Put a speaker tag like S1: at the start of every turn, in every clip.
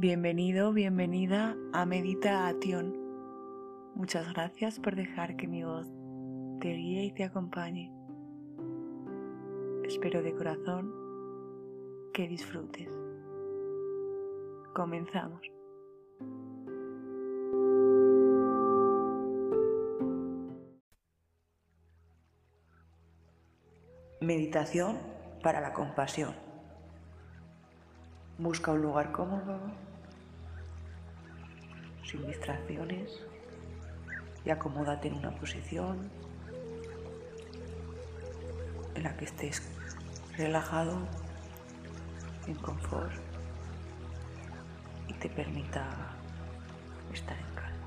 S1: Bienvenido, bienvenida a Meditación. Muchas gracias por dejar que mi voz te guíe y te acompañe. Espero de corazón que disfrutes. Comenzamos. Meditación para la compasión. Busca un lugar cómodo, sin distracciones y acomódate en una posición en la que estés relajado, en confort y te permita estar en calma.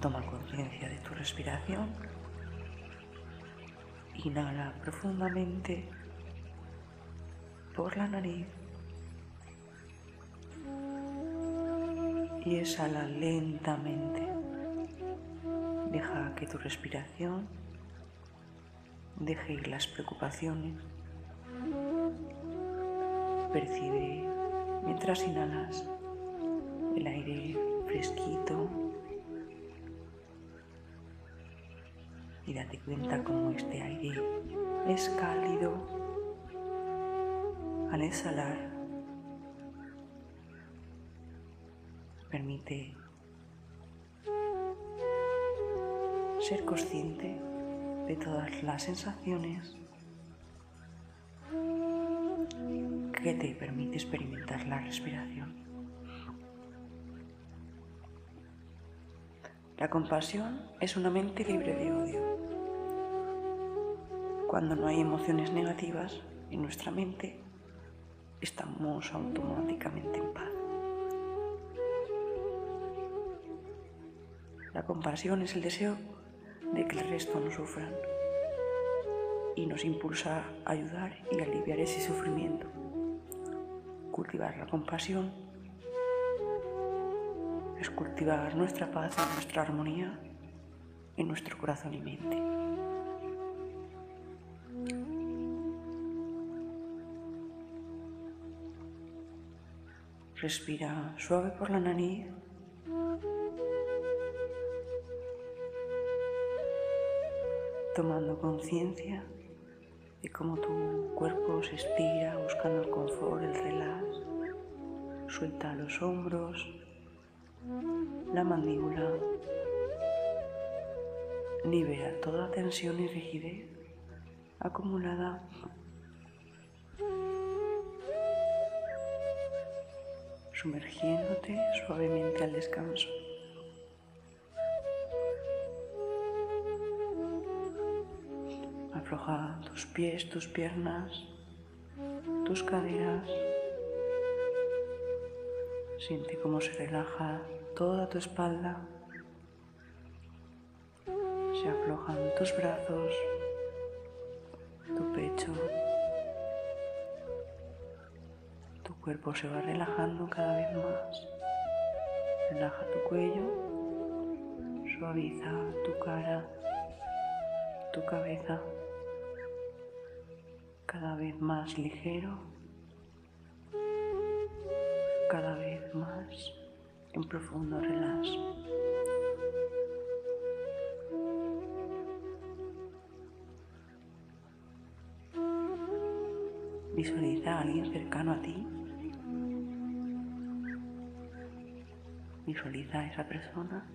S1: Toma conciencia de tu respiración. Inhala profundamente por la nariz y exhala lentamente. Deja que tu respiración deje ir las preocupaciones. Percibe mientras inhalas el aire fresquito y date cuenta cómo este aire es cálido al exhalar Permite ser consciente de todas las sensaciones que te permite experimentar la respiración. La compasión es una mente libre de odio. Cuando no hay emociones negativas en nuestra mente, estamos automáticamente en paz. La compasión es el deseo de que el resto no sufran y nos impulsa a ayudar y aliviar ese sufrimiento. Cultivar la compasión es cultivar nuestra paz nuestra armonía en nuestro corazón y mente. Respira suave por la nariz tomando conciencia de cómo tu cuerpo se estira buscando el confort, el relax. Suelta los hombros, la mandíbula. Libera toda tensión y rigidez acumulada. Sumergiéndote suavemente al descanso. Afloja tus pies, tus piernas, tus caderas. Siente cómo se relaja toda tu espalda. Se aflojan tus brazos, tu pecho. Tu cuerpo se va relajando cada vez más. Relaja tu cuello, suaviza tu cara, tu cabeza cada vez más ligero, cada vez más en profundo relax. Visualiza a alguien cercano a ti. Visualiza a esa persona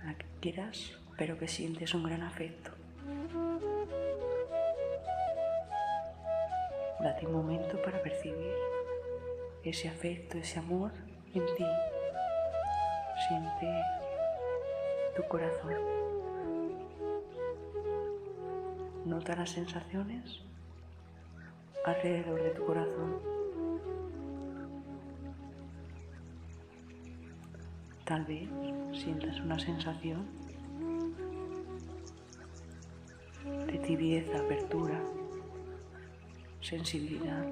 S1: a la que quieras, pero que sientes un gran afecto. Un momento para percibir ese afecto, ese amor en ti. Siente tu corazón. Nota las sensaciones alrededor de tu corazón. Tal vez sientas una sensación de tibieza, apertura, sensibilidad.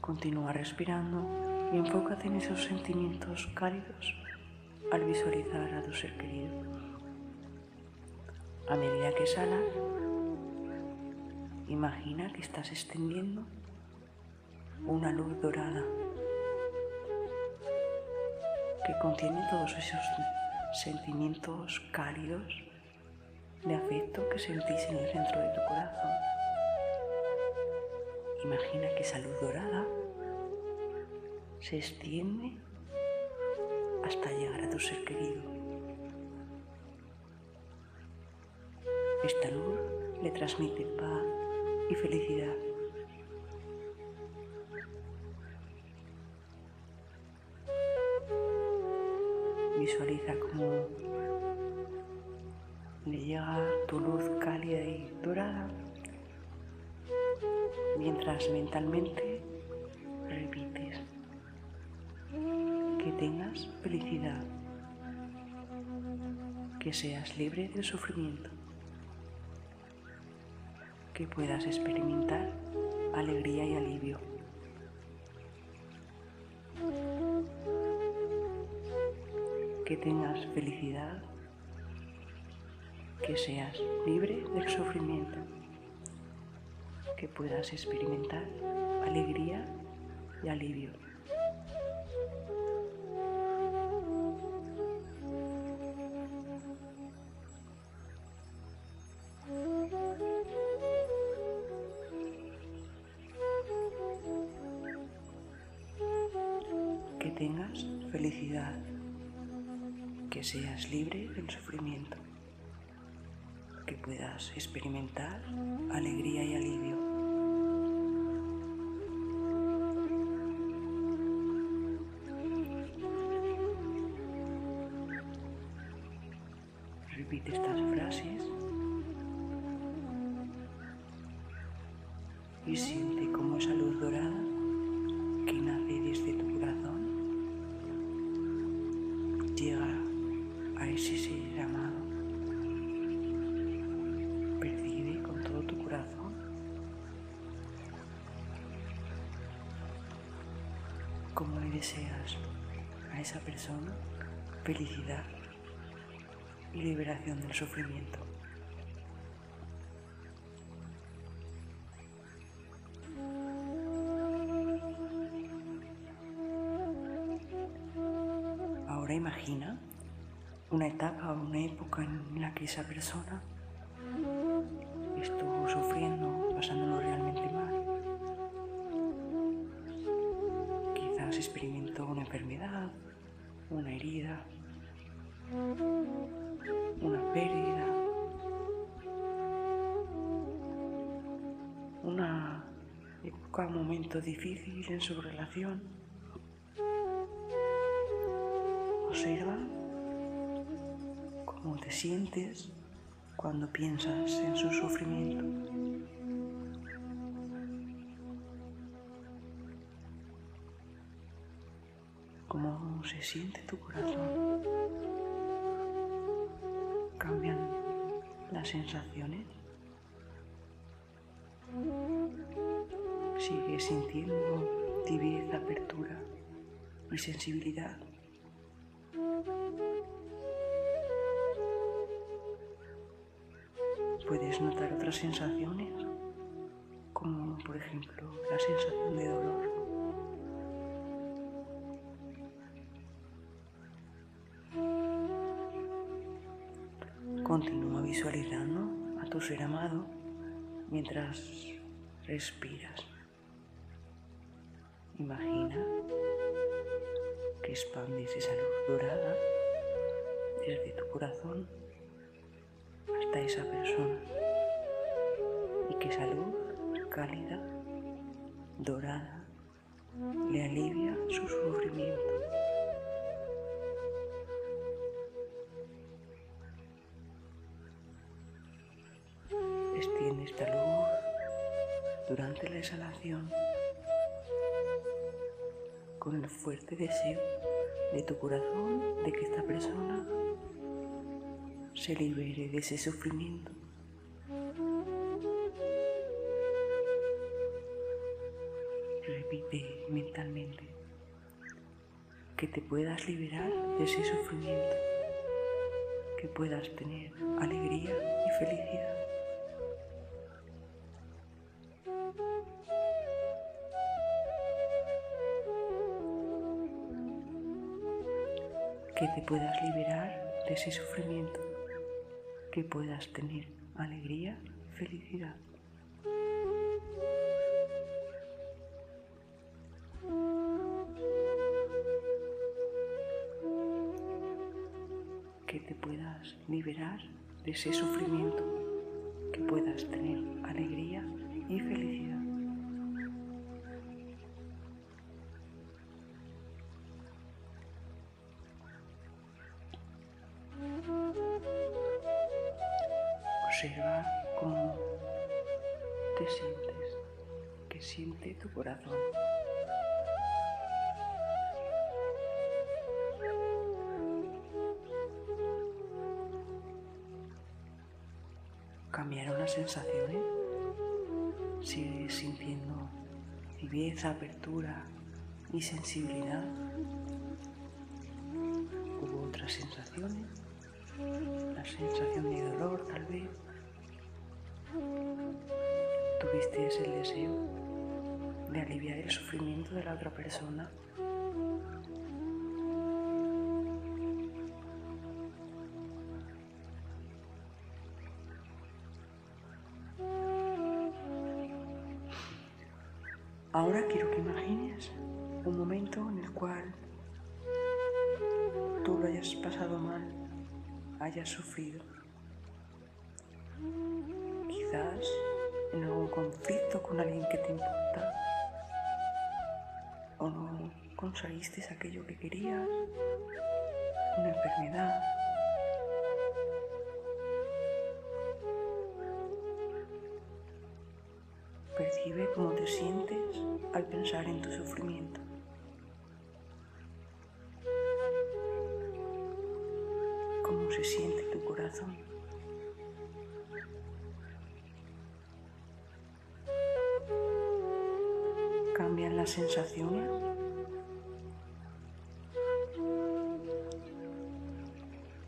S1: Continúa respirando y enfócate en esos sentimientos cálidos al visualizar a tu ser querido. A medida que salas, imagina que estás extendiendo una luz dorada que contiene todos esos sentimientos cálidos de afecto que sentís en el centro de tu corazón. Imagina que esa luz dorada se extiende hasta llegar a tu ser querido. Esta luz le transmite paz y felicidad. Visualiza cómo le llega tu luz cálida y dorada mientras mentalmente repites que tengas felicidad, que seas libre del sufrimiento, que puedas experimentar alegría y alivio. Que tengas felicidad, que seas libre del sufrimiento que puedas experimentar alegría y alivio. Que tengas felicidad, que seas libre del sufrimiento, que puedas experimentar alegría y alivio. Del sufrimiento. Ahora imagina una etapa o una época en la que esa persona estuvo sufriendo, pasándolo realmente mal. Quizás experimentó una enfermedad, una herida, una pérdida, una época, un momento difícil en su relación. Observa cómo te sientes cuando piensas en su sufrimiento. Cómo se siente tu corazón cambian las sensaciones. Sigue sintiendo tibieza, apertura y sensibilidad. Puedes notar otras sensaciones, como por ejemplo la sensación de dolor. Continúa visualizando a tu ser amado mientras respiras. Imagina que expandes esa luz dorada desde tu corazón hasta esa persona y que esa luz cálida, dorada, le alivia su sufrimiento. Durante la exhalación con el fuerte deseo de tu corazón de que esta persona se libere de ese sufrimiento. Repite mentalmente que te puedas liberar de ese sufrimiento, que puedas tener alegría y felicidad. Que te puedas liberar de ese sufrimiento, que puedas tener alegría felicidad. Que te puedas liberar de ese sufrimiento, que puedas tener alegría y felicidad. Siente tu corazón. Cambiaron las sensaciones. Sigues sintiendo viveza, apertura y sensibilidad. Hubo otras sensaciones. La sensación de dolor tal vez tuviste el deseo de aliviar el sufrimiento de la otra persona. Ahora quiero que imagines un momento en el cual tú lo hayas pasado mal, hayas sufrido. Quizás en algún conflicto con alguien que te importa o no conseguiste aquello que querías, una enfermedad. Percibe cómo te sientes al pensar en tu sufrimiento. Cómo se siente tu corazón. Las sensaciones.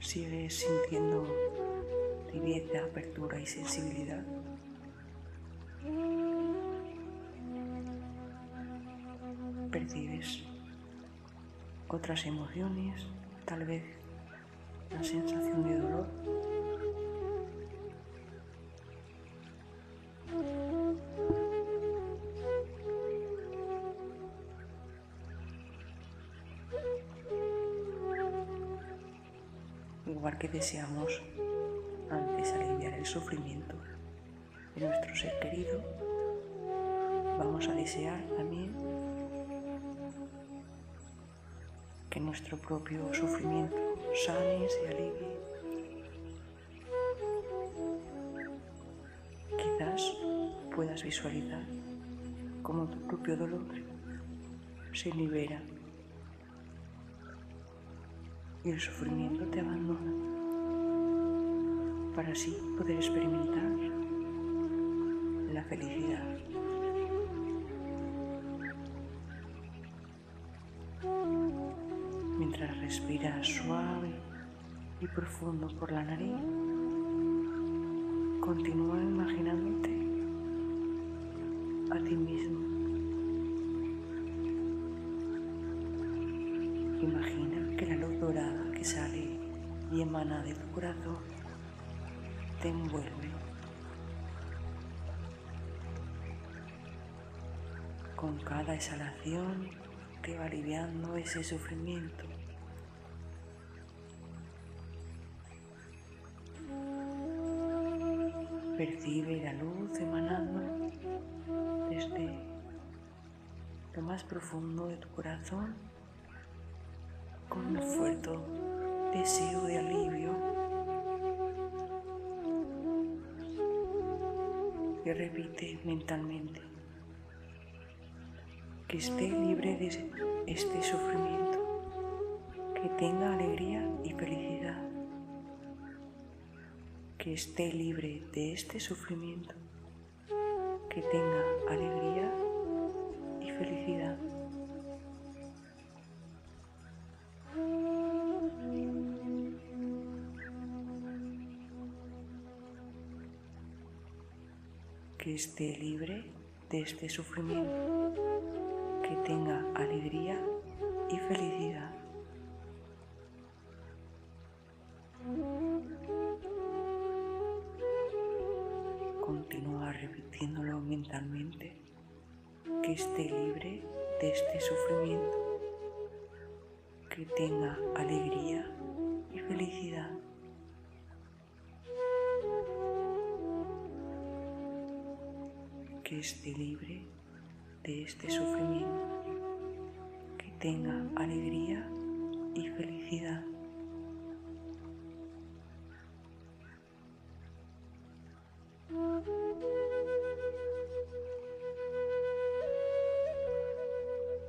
S1: Sigues sintiendo tibieza, apertura y sensibilidad. Percibes otras emociones, tal vez la sensación de dolor. Deseamos antes aliviar el sufrimiento de nuestro ser querido, vamos a desear también que nuestro propio sufrimiento sane, se alivie. Quizás puedas visualizar cómo tu propio dolor se libera y el sufrimiento te abandona para así poder experimentar la felicidad. Mientras respiras suave y profundo por la nariz, continúa imaginándote a ti mismo. Imagina que la luz dorada que sale y emana de tu corazón te envuelve. Con cada exhalación te va aliviando ese sufrimiento. Percibe la luz emanando desde lo más profundo de tu corazón con un fuerte deseo de alivio. Y repite mentalmente. Que esté libre de este sufrimiento, que tenga alegría y felicidad, que esté libre de este sufrimiento, que tenga alegría y felicidad. Esté libre de este sufrimiento, que tenga alegría y felicidad. Continúa repitiéndolo mentalmente, que esté libre de este sufrimiento, que tenga alegría y felicidad. Que esté libre de este sufrimiento, que tenga alegría y felicidad.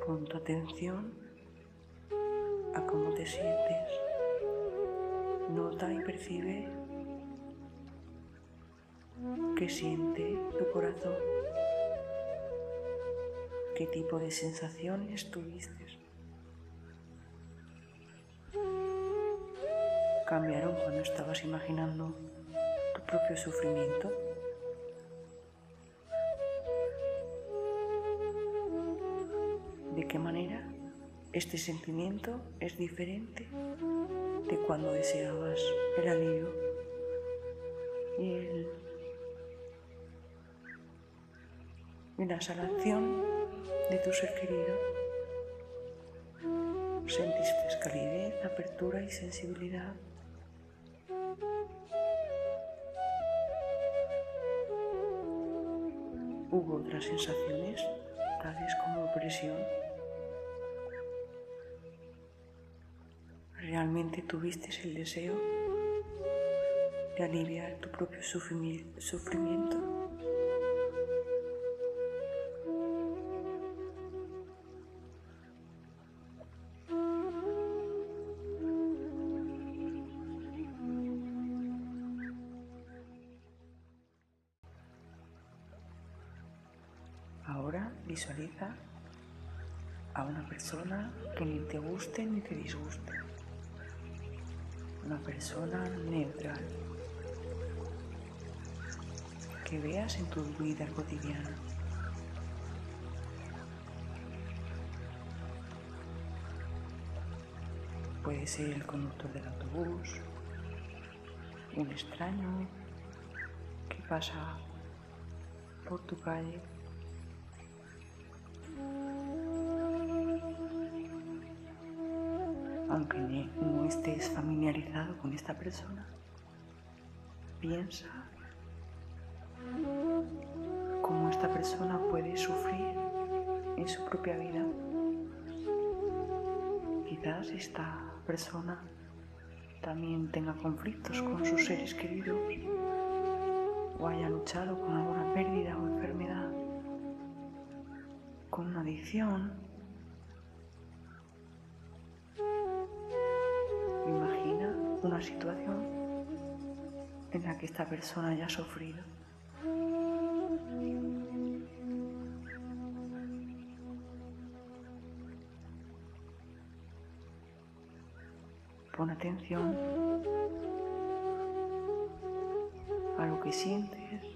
S1: Pon tu atención a cómo te sientes. Nota y percibe qué siente tu corazón qué tipo de sensaciones tuviste. Cambiaron cuando estabas imaginando tu propio sufrimiento. ¿De qué manera este sentimiento es diferente de cuando deseabas el alivio y, el, y la sanación de tu ser querido. Sentiste calidez, apertura y sensibilidad. Hubo otras sensaciones, tales como opresión. ¿Realmente tuviste el deseo de aliviar tu propio sufrimiento? Guste ni te disguste. Una persona neutral que veas en tu vida cotidiana. Puede ser el conductor del autobús, un extraño que pasa por tu calle aunque no estés familiarizado con esta persona, piensa cómo esta persona puede sufrir en su propia vida. Quizás esta persona también tenga conflictos con sus seres queridos o haya luchado con alguna pérdida o enfermedad, con una adicción una situación en la que esta persona haya sufrido. Pon atención a lo que sientes,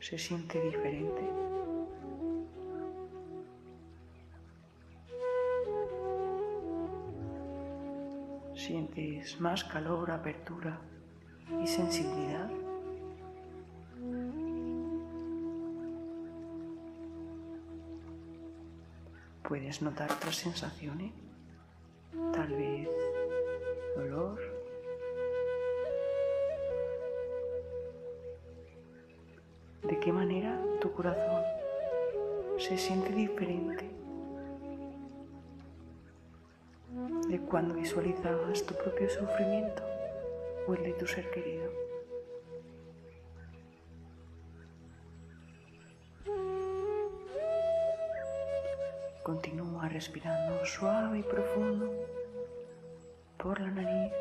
S1: se siente diferente. Sientes más calor, apertura y sensibilidad. Puedes notar otras sensaciones, se siente diferente de cuando visualizabas tu propio sufrimiento o el de tu ser querido. Continúa respirando suave y profundo por la nariz,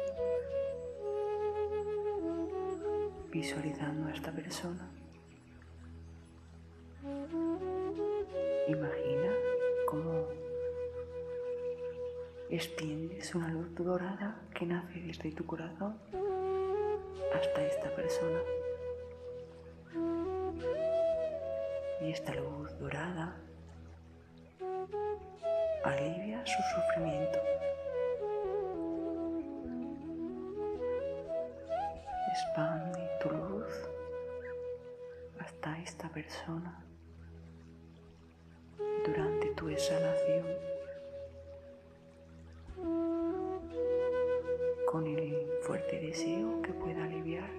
S1: visualizando a esta persona. Extiendes una luz dorada que nace desde tu corazón hasta esta persona. Y esta luz dorada alivia su sufrimiento. Expande tu luz hasta esta persona durante tu exhalación fuerte deseo que pueda aliviar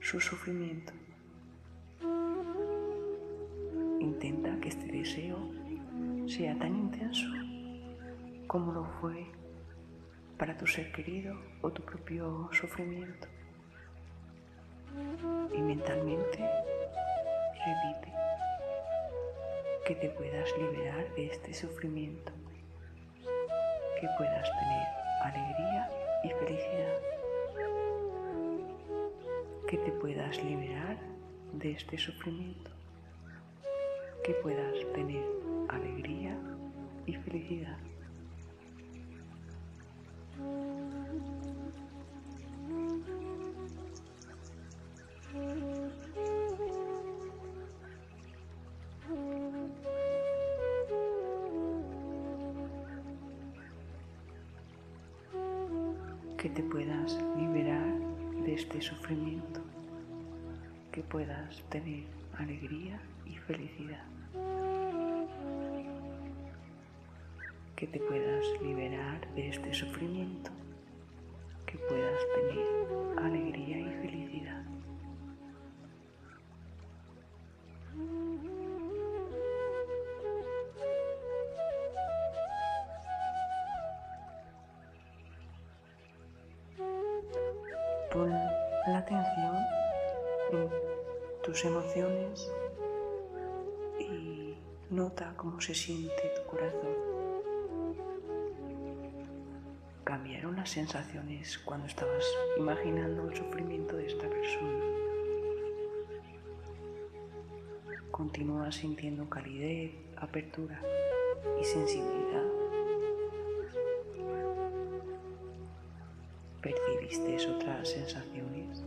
S1: su sufrimiento. Intenta que este deseo sea tan intenso como lo fue para tu ser querido o tu propio sufrimiento. Y mentalmente repite que te puedas liberar de este sufrimiento, que puedas tener alegría y felicidad, que te puedas liberar de este sufrimiento, que puedas tener alegría y felicidad. que te puedas liberar este sufrimiento, que puedas tener alegría y felicidad. que te puedas liberar de este sufrimiento, que puedas tener alegría y felicidad. Cómo se siente tu corazón. cambiaron las sensaciones cuando estabas imaginando el sufrimiento de esta persona. Continúas sintiendo calidez, apertura y sensibilidad. ¿Percibiste otras sensaciones?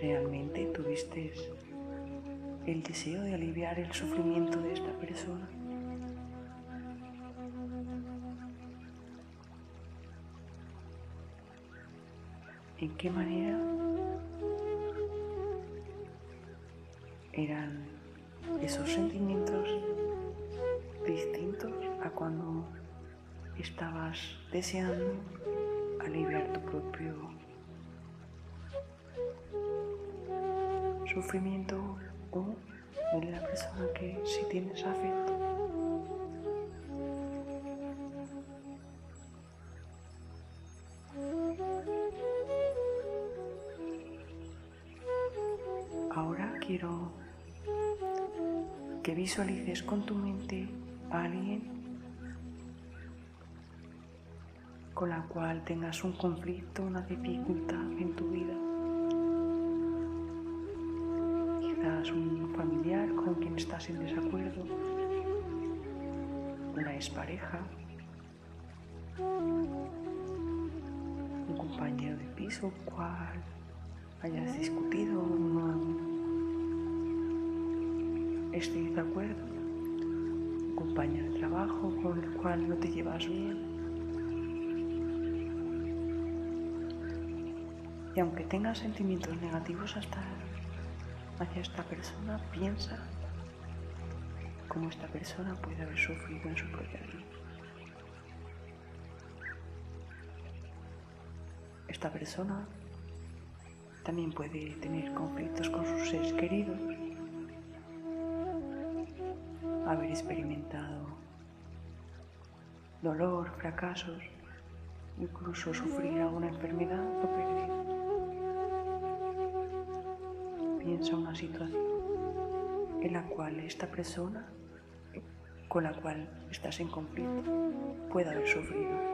S1: ¿Realmente tuviste el deseo de aliviar el sufrimiento de esta persona? en qué manera eran esos sentimientos distintos a cuando estabas deseando aliviar tu propio sufrimiento o de la persona que si tienes afecto. quiero que visualices con tu mente a alguien con la cual tengas un conflicto, una dificultad en tu vida. Un familiar con quien estás en desacuerdo, una expareja, un compañero de piso, cual hayas discutido, estéis de acuerdo, un compañero de trabajo con el cual no te llevas bien. Y aunque tengas sentimientos negativos hasta hacia esta persona, piensa cómo esta persona puede haber sufrido en su propia vida. Esta persona también puede tener conflictos con sus seres queridos haber experimentado dolor, fracasos, incluso sufrir alguna enfermedad o pérdida. Piensa una situación en la cual esta persona con la cual estás en conflicto puede haber sufrido.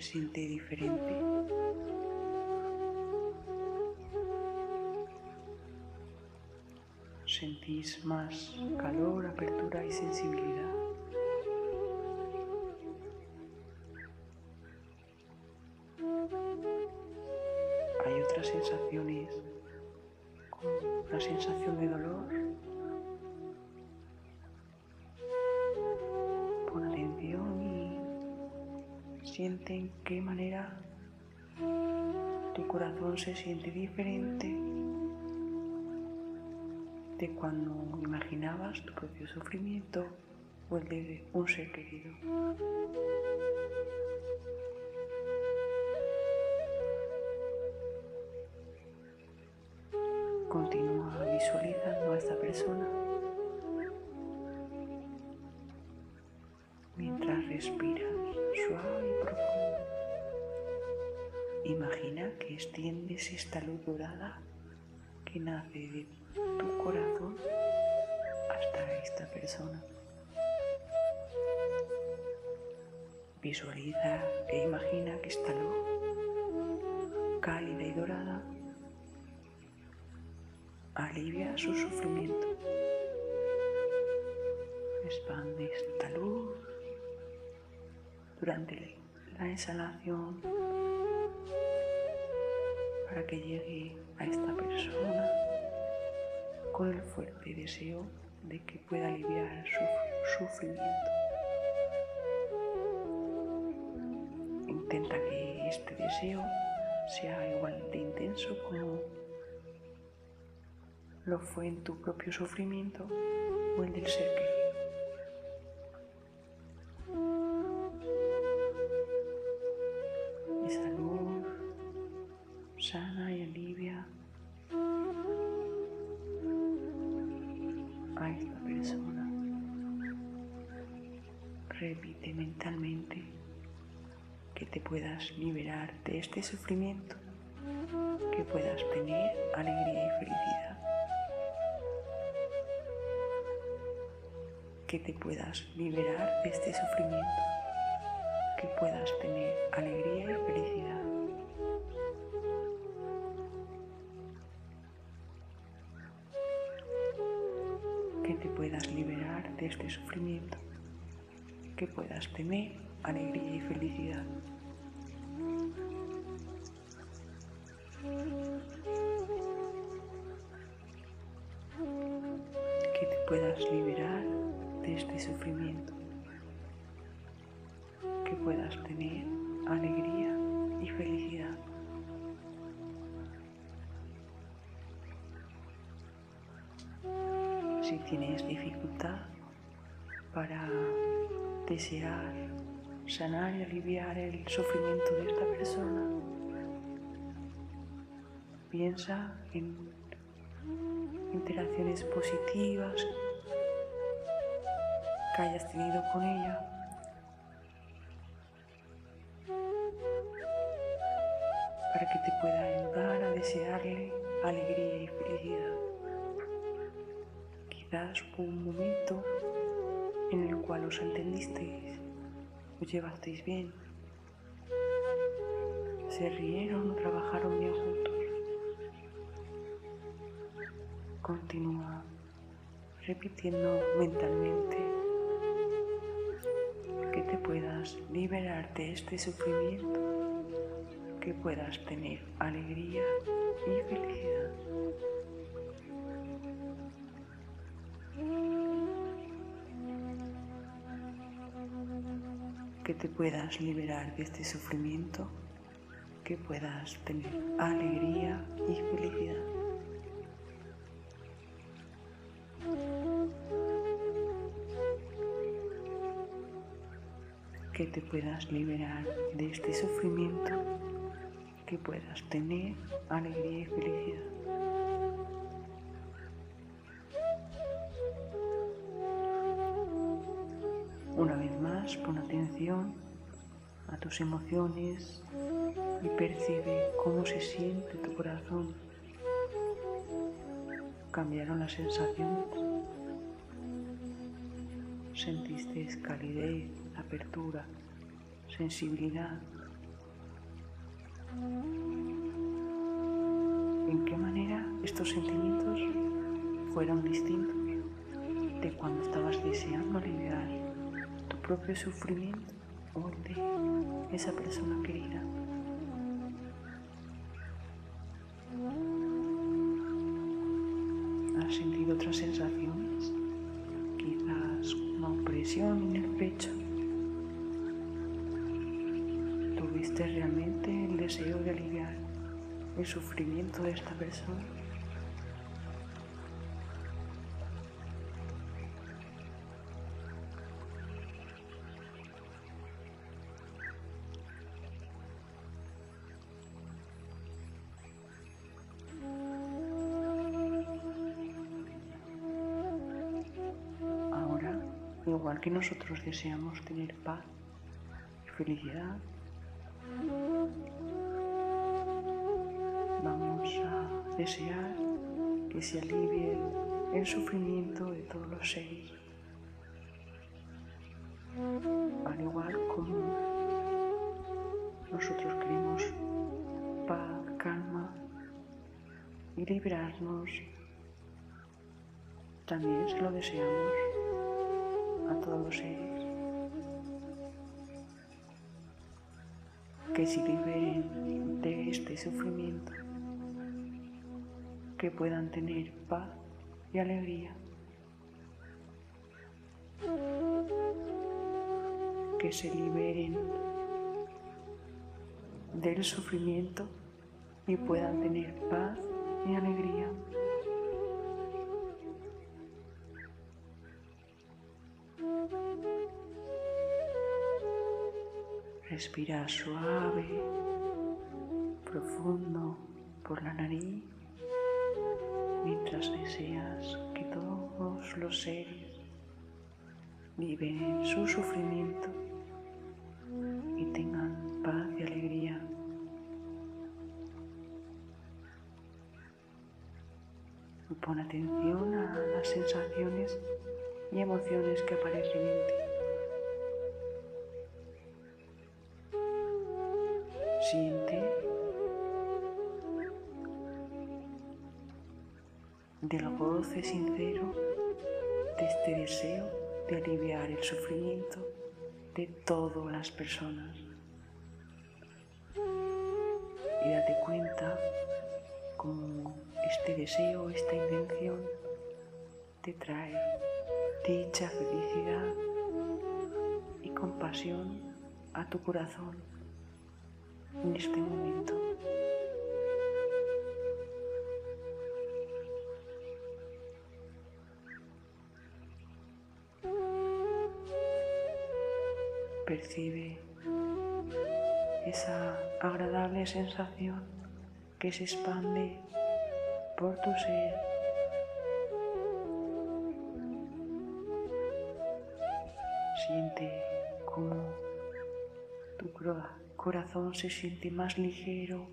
S1: Se siente diferente. Sentís más calor, apertura y sensibilidad. Siente en qué manera tu corazón se siente diferente de cuando imaginabas tu propio sufrimiento o el de un ser querido. Continúa visualizando a esta persona mientras respiras y. Imagina que extiendes esta luz dorada que nace de tu corazón hasta esta persona. Visualiza e imagina que esta luz cálida y dorada alivia su sufrimiento. Expande esta luz durante la exhalación para que llegue a esta persona con el fuerte deseo de que pueda aliviar su sufrimiento. Intenta que este deseo sea igual de intenso como lo fue en tu propio sufrimiento o el del ser querido. Este sufrimiento, que puedas tener alegría y felicidad. que te puedas liberar de este sufrimiento, que puedas tener alegría y felicidad. Que te puedas liberar de este sufrimiento, que puedas tener alegría y felicidad. Que te puedas liberar de este sufrimiento, que puedas tener alegría y felicidad. Si tienes dificultad para desear sanar y aliviar el sufrimiento de esta persona, piensa en interacciones positivas que hayas tenido con ella. para que te pueda ayudar a desearle alegría y felicidad. Quizás hubo un momento en el cual os entendisteis, os llevasteis bien, se rieron, trabajaron bien juntos. Continúa repitiendo mentalmente que te puedas liberar de este sufrimiento, que puedas tener alegría y felicidad. Que te puedas liberar de este sufrimiento, que puedas tener alegría y felicidad. Que te puedas liberar de este sufrimiento, que puedas tener alegría y felicidad. Una vez más, pon atención a tus emociones y percibe cómo se siente tu corazón. Cambiaron las sensaciones. Sentiste calidez, apertura, sensibilidad. ¿En qué manera estos sentimientos fueron distintos de cuando estabas deseando aliviar tu propio sufrimiento o de esa persona querida? ¿Has sentido otras sensaciones? Quizás una opresión en el pecho. ¿Tuviste realmente el deseo de aliviar el sufrimiento de esta persona? Ahora, igual que nosotros deseamos tener paz y felicidad, desear que se alivie el sufrimiento de todos los seres. Al igual como nosotros queremos paz, calma y librarnos, también se lo deseamos a todos los seres. Que se liberen de este sufrimiento que puedan tener paz y alegría. Que se liberen del sufrimiento y puedan tener paz y alegría. Respira suave, profundo por la nariz mientras deseas que todos los seres viven su sufrimiento y tengan paz y alegría. Pon atención a las sensaciones y emociones que aparecen en ti. Siente del goce sincero de este deseo de aliviar el sufrimiento de todas las personas. Y date cuenta cómo este deseo, esta intención te trae dicha, felicidad y compasión a tu corazón en este momento. Percibe esa agradable sensación que se expande por tu ser. Siente cómo tu corazón se siente más ligero.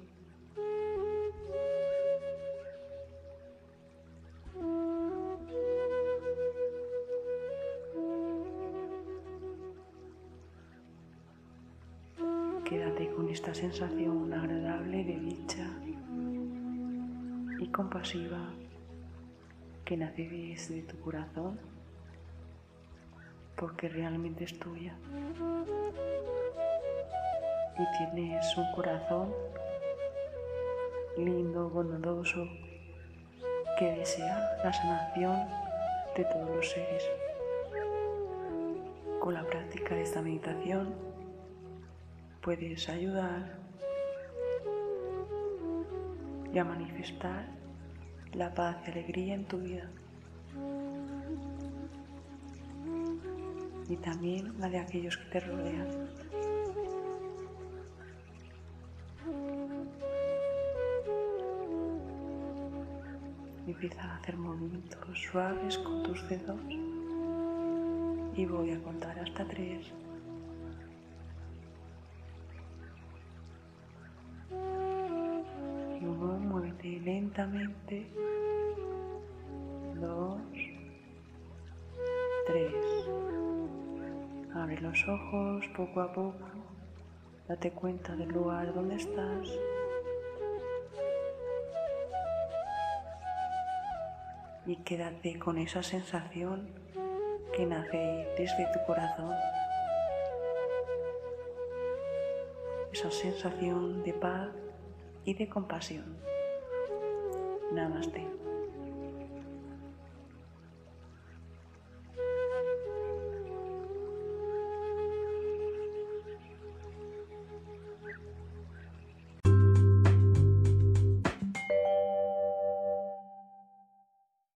S1: Sensación agradable de dicha y compasiva que nace desde tu corazón porque realmente es tuya y tienes un corazón lindo, bondadoso, que desea la sanación de todos los seres. Con la práctica de esta meditación puedes ayudar y a manifestar la paz y alegría en tu vida. Y también la de aquellos que te rodean. Empieza a hacer movimientos suaves con tus dedos y voy a contar hasta tres. Lentamente. Dos, tres. Abre los ojos poco a poco. Date cuenta del lugar donde estás. Y quédate con esa sensación que nace desde tu corazón. Esa sensación de paz y de compasión. Namaste.